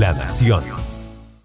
La Nación.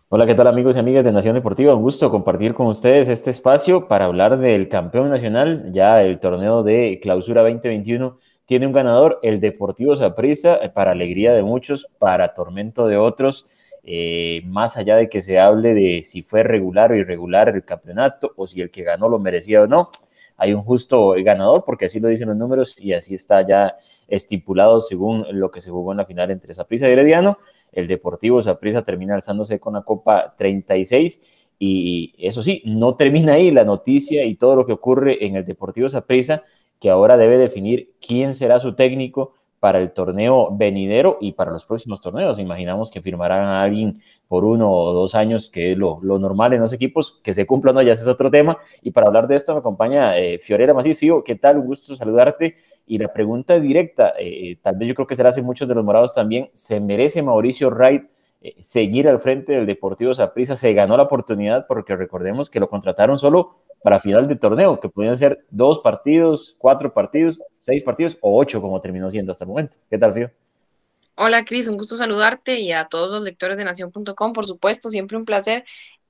Hola, ¿qué tal amigos y amigas de Nación Deportiva? Un gusto compartir con ustedes este espacio para hablar del campeón nacional, ya el torneo de clausura 2021 tiene un ganador, el Deportivo Saprissa, para alegría de muchos, para tormento de otros, eh, más allá de que se hable de si fue regular o irregular el campeonato o si el que ganó lo merecía o no, hay un justo ganador porque así lo dicen los números y así está ya estipulado según lo que se jugó en la final entre Saprissa y Herediano. El Deportivo Saprissa termina alzándose con la Copa 36 y eso sí, no termina ahí la noticia y todo lo que ocurre en el Deportivo Saprissa que ahora debe definir quién será su técnico para el torneo venidero y para los próximos torneos. Imaginamos que firmarán a alguien por uno o dos años, que es lo, normal en los equipos, que se cumpla o no, ya ese es otro tema. Y para hablar de esto me acompaña eh, Fiorella Masí. Fío, ¿qué tal? Un gusto saludarte. Y la pregunta es directa, eh, tal vez yo creo que será hace muchos de los morados también, ¿se merece Mauricio Wright eh, seguir al frente del Deportivo Saprissa? ¿Se ganó la oportunidad? Porque recordemos que lo contrataron solo para final de torneo, que podían ser dos partidos, cuatro partidos, seis partidos o ocho, como terminó siendo hasta el momento. ¿Qué tal, Fío? Hola, Cris, un gusto saludarte y a todos los lectores de Nación.com, por supuesto, siempre un placer.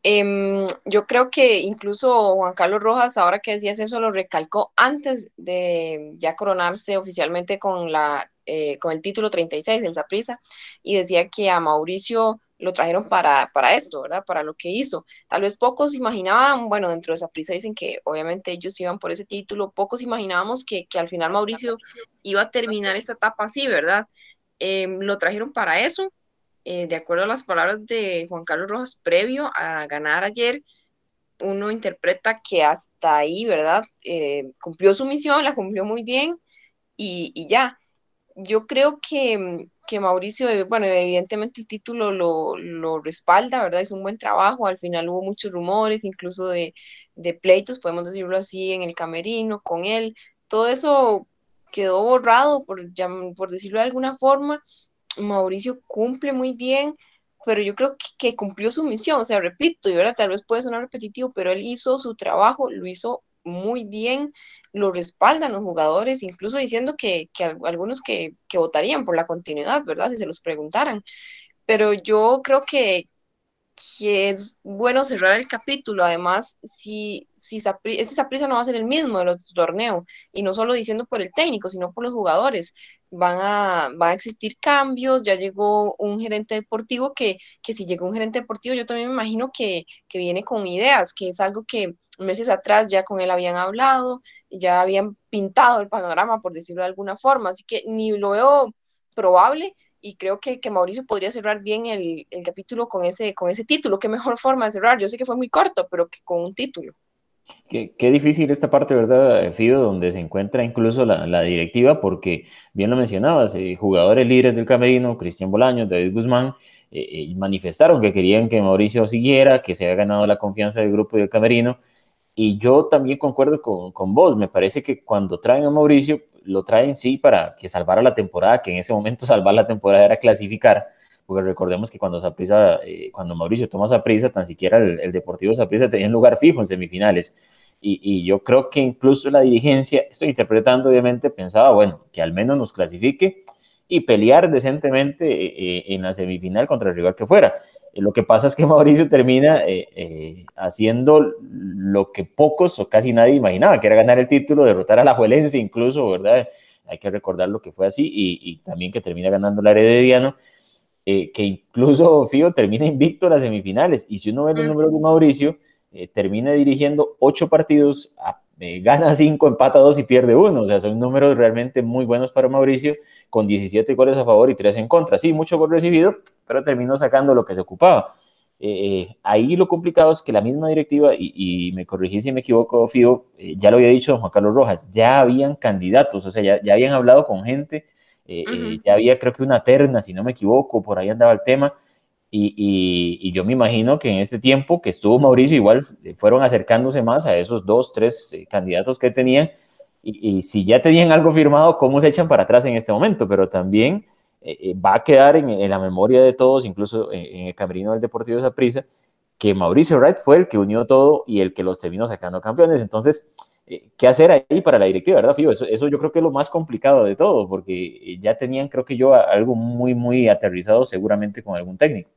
Em, yo creo que incluso Juan Carlos Rojas, ahora que decías eso, lo recalcó antes de ya coronarse oficialmente con, la, eh, con el título 36 del Zaprisa y decía que a Mauricio lo trajeron para, para esto, ¿verdad? Para lo que hizo. Tal vez pocos imaginaban, bueno, dentro de esa prisa dicen que obviamente ellos iban por ese título, pocos imaginábamos que, al final Mauricio iba a terminar esta etapa así, ¿verdad? Em, lo trajeron para eso, eh, de acuerdo a las palabras de Juan Carlos Rojas previo a ganar ayer, uno interpreta que hasta ahí, ¿verdad? Eh, cumplió su misión, la cumplió muy bien y, ya. Yo creo que que Mauricio, eh, bueno, evidentemente el título lo, respalda, ¿verdad? Es un buen trabajo, al final hubo muchos rumores, incluso de, pleitos, podemos decirlo así, en el camerino con él, todo eso quedó borrado, por, por decirlo de alguna forma, Mauricio cumple muy bien, pero yo creo que, cumplió su misión, o sea, repito, y ahora tal vez puede sonar repetitivo, pero él hizo su trabajo, lo hizo muy bien, lo respaldan los jugadores, incluso diciendo que, algunos que, votarían por la continuidad, ¿verdad? Si se los preguntaran. Pero yo creo que, que es bueno cerrar el capítulo. Además, si, si ese Saprisa no va a ser el mismo del otro torneo, y no solo diciendo por el técnico, sino por los jugadores. Van a, van a existir cambios, ya llegó un gerente deportivo que, que si llegó un gerente deportivo, yo también me imagino que, que viene con ideas, que es algo que meses atrás ya con él habían hablado, ya habían pintado el panorama, por decirlo de alguna forma, así que ni lo veo probable y creo que, que Mauricio podría cerrar bien el, el, capítulo con ese, con ese título. Qué mejor forma de cerrar. Yo sé que fue muy corto, pero que con un título. Qué, qué difícil esta parte, ¿verdad, Fido? Donde se encuentra incluso la, la directiva, porque bien lo mencionabas, eh, jugadores líderes del camerino, Cristian Bolaños, David Guzmán, eh, eh, manifestaron que querían que Mauricio siguiera, que se haya ganado la confianza del grupo y del camerino, y yo también concuerdo con, con, vos, me parece que cuando traen a Mauricio, lo traen sí para que salvara la temporada, que en ese momento salvar la temporada era clasificar, porque recordemos que cuando, Saprisa, eh, cuando Mauricio toma Saprisa, tan siquiera el, Deportivo Saprisa tenía un lugar fijo en semifinales. Y, y, yo creo que incluso la dirigencia, estoy interpretando obviamente, pensaba, bueno, que al menos nos clasifique y pelear decentemente eh, eh, en la semifinal contra el rival que fuera. Eh, lo que pasa es que Mauricio termina eh, eh, haciendo lo que pocos o casi nadie imaginaba, que era ganar el título, derrotar a la Juelense incluso, ¿verdad? Hay que recordar lo que fue así y, también que termina ganando la Herediano, que incluso Fío termina invicto en las semifinales. Y si uno ve los números de Mauricio, termina dirigiendo ocho partidos, gana cinco, empata dos y pierde uno. O sea, son números realmente muy buenos para Mauricio con 17 goles a favor y 3 en contra. Sí, mucho gol recibido, pero terminó sacando lo que se ocupaba. Eh, ahí lo complicado es que la misma directiva, y, me corregí si me equivoco, Fío, eh, ya lo había dicho Juan Carlos Rojas, ya habían candidatos, o sea, ya, ya habían hablado con gente, eh, ya había creo que una terna, si no me equivoco, por ahí andaba el tema, y, y, yo me imagino que en ese tiempo que estuvo Mauricio, igual fueron acercándose más a esos dos, tres candidatos que tenían, y, si ya tenían algo firmado, ¿cómo se echan para atrás en este momento? Pero también eh, eh, va a quedar en, la memoria de todos, incluso en, el camerino del Deportivo de Prisa, que Mauricio Wright fue el que unió todo y el que los terminó sacando campeones. Entonces, eh, ¿qué hacer ahí para la directiva, verdad, Fío? Eso, eso yo creo que es lo más complicado de todo, porque ya tenían, creo que yo, algo muy, muy aterrizado seguramente con algún técnico.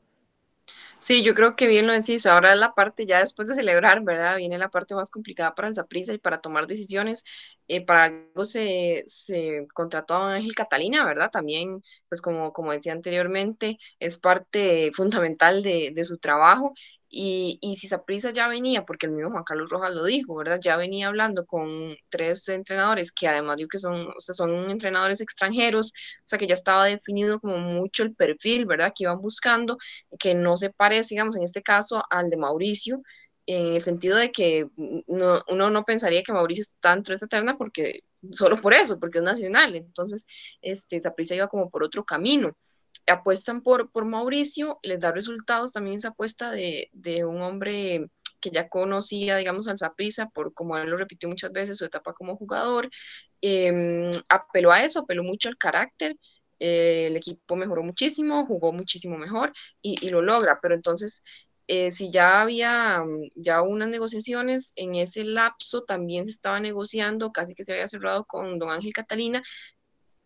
Sí, yo creo que bien lo decís. Ahora es la parte, ya después de celebrar, ¿verdad? Viene la parte más complicada para el Zaprisa y para tomar decisiones. Eh, para algo se, se contrató a Ángel Catalina, ¿verdad? También, pues como, como decía anteriormente, es parte fundamental de, de su trabajo y, y si Saprissa ya venía, porque el mismo Juan Carlos Rojas lo dijo, ¿verdad? Ya venía hablando con tres entrenadores que además digo que son, o sea, son entrenadores extranjeros, o sea que ya estaba definido como mucho el perfil, ¿verdad? Que iban buscando, que no se parece, digamos, en este caso al de Mauricio, en el sentido de que no, uno no pensaría que Mauricio está dentro de esta terna porque solo por eso, porque es nacional. Entonces, este, Saprissa iba como por otro camino apuestan por, por Mauricio, les da resultados también esa apuesta de, de un hombre que ya conocía, digamos, al Zaprisa, por como él lo repitió muchas veces, su etapa como jugador, eh, apeló a eso, apeló mucho al carácter, eh, el equipo mejoró muchísimo, jugó muchísimo mejor y, lo logra, pero entonces, eh, si ya había ya unas negociaciones, en ese lapso también se estaba negociando, casi que se había cerrado con don Ángel Catalina,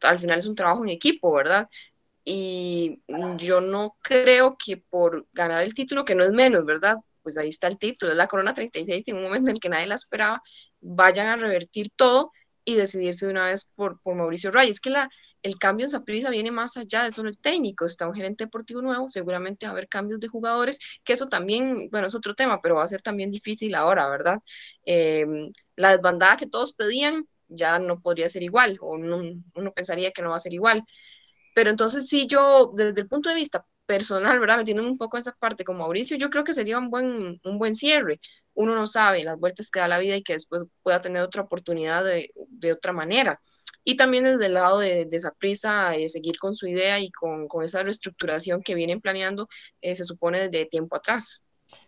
al final es un trabajo en equipo, ¿verdad? Y yo no creo que por ganar el título, que no es menos, ¿verdad? Pues ahí está el título, es la Corona 36, en un momento en el que nadie la esperaba, vayan a revertir todo y decidirse de una vez por, por Mauricio Ray. Es que la, el cambio en Saprissa viene más allá de solo el técnico, está un gerente deportivo nuevo, seguramente va a haber cambios de jugadores, que eso también, bueno, es otro tema, pero va a ser también difícil ahora, ¿verdad? Eh, la desbandada que todos pedían ya no podría ser igual, o uno pensaría que no va a ser igual. Pero entonces sí, yo desde el punto de vista personal, ¿verdad? Metiéndome un poco en esa parte con Mauricio, yo creo que sería un buen, un buen cierre. Uno no sabe las vueltas que da la vida y que después pueda tener otra oportunidad de, de otra manera. Y también desde el lado de, de esa prisa de seguir con su idea y con, con esa reestructuración que vienen planeando, eh, se supone desde tiempo atrás.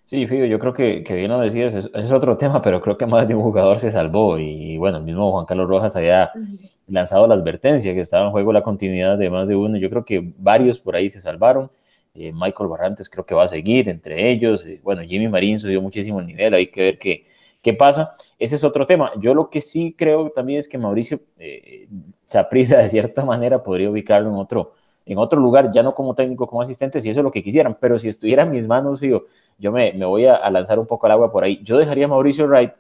Sí, Figo, yo creo que, que bien lo decías, es, es, otro tema, pero creo que más de un jugador se salvó y bueno, el mismo Juan Carlos Rojas había lanzado la advertencia que estaba en juego la continuidad de más de uno, yo creo que varios por ahí se salvaron, eh, Michael Barrantes creo que va a seguir entre ellos, eh, bueno, Jimmy Marín subió muchísimo el nivel, hay que ver qué, qué pasa, ese es otro tema, yo lo que sí creo también es que Mauricio eh, se aprisa de cierta manera, podría ubicarlo en otro, en otro lugar, ya no como técnico, como asistente, si eso es lo que quisieran, pero si estuviera en mis manos, digo, yo me, me voy a, a, lanzar un poco al agua por ahí. Yo dejaría a Mauricio Wright,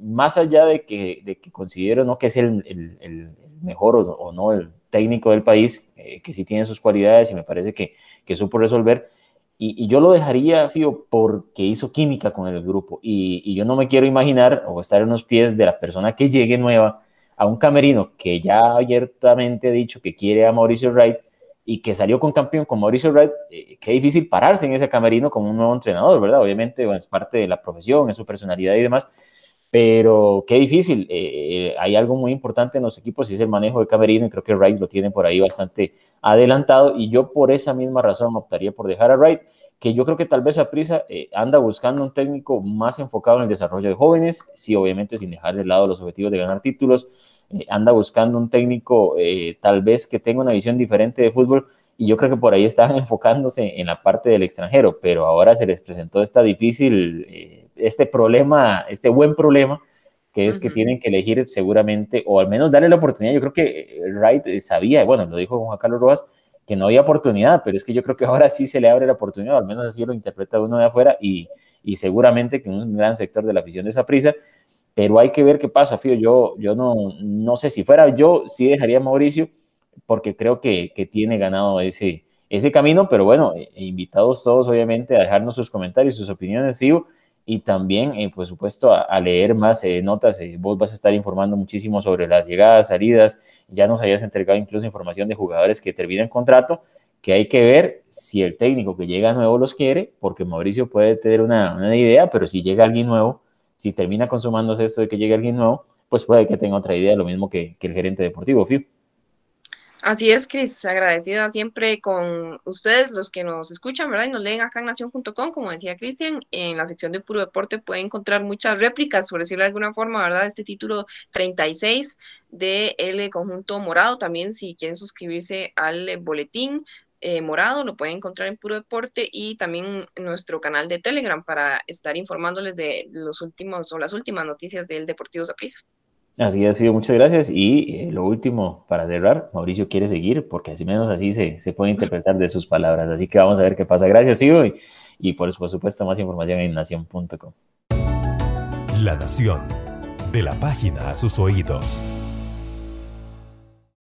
más allá de que, de que considero no que es el, el, el mejor o, o, no el técnico del país, eh, que sí tiene sus cualidades y me parece que, que supo resolver, y, y, yo lo dejaría, Fío, porque hizo química con el grupo. Y, y, yo no me quiero imaginar o estar en los pies de la persona que llegue nueva a un camerino que ya abiertamente ha dicho que quiere a Mauricio Wright y que salió con campeón con Mauricio Wright, eh, qué difícil pararse en ese camerino como un nuevo entrenador, ¿verdad? Obviamente bueno, es parte de la profesión, es su personalidad y demás, pero qué difícil. Eh, hay algo muy importante en los equipos y es el manejo de camerino y creo que Wright lo tiene por ahí bastante adelantado y yo por esa misma razón optaría por dejar a Wright, que yo creo que tal vez a prisa eh, anda buscando un técnico más enfocado en el desarrollo de jóvenes, sí, obviamente sin dejar de lado los objetivos de ganar títulos, eh, anda buscando un técnico eh, tal vez que tenga una visión diferente de fútbol y yo creo que por ahí estaban enfocándose en la parte del extranjero, pero ahora se les presentó esta difícil, eh, este problema, este buen problema, que es uh -huh. que tienen que elegir seguramente, o al menos darle la oportunidad. Yo creo que Wright sabía, bueno, lo dijo Juan Carlos Rojas, que no había oportunidad, pero es que yo creo que ahora sí se le abre la oportunidad, al menos así lo interpreta uno de afuera, y, y seguramente que un gran sector de la afición de esa prisa pero hay que ver qué pasa, Fío. Yo, yo no, no sé si fuera yo, sí dejaría a Mauricio, porque creo que, que tiene ganado ese, ese camino, pero bueno, eh, invitados todos obviamente a dejarnos sus comentarios, sus opiniones, Fío, y también, eh, por supuesto, a, leer más eh, notas. Eh, vos vas a estar informando muchísimo sobre las llegadas, salidas, ya nos hayas entregado incluso información de jugadores que terminan contrato, que hay que ver si el técnico que llega nuevo los quiere, porque Mauricio puede tener una, una idea, pero si llega alguien nuevo, si termina consumándose esto de que llegue alguien nuevo, pues puede que tenga otra idea, lo mismo que, el gerente deportivo, Fiu. Así es, Cris, agradecida siempre con ustedes, los que nos escuchan, ¿verdad? Y nos leen acá en nación.com, como decía Cristian, en la sección de Puro Deporte pueden encontrar muchas réplicas, por decirlo de alguna forma, ¿verdad? Este título 36 de el conjunto morado, también si quieren suscribirse al boletín, eh, morado, lo pueden encontrar en Puro Deporte y también en nuestro canal de Telegram para estar informándoles de los últimos o las últimas noticias del Deportivo Zaprisa. Así es, Fío, muchas gracias. Y eh, lo último, para cerrar, Mauricio quiere seguir, porque así menos así se, se puede interpretar de sus palabras. Así que vamos a ver qué pasa. Gracias, Fío. Y, y por, por supuesto más información en nación.com. La Nación, de la página a sus oídos.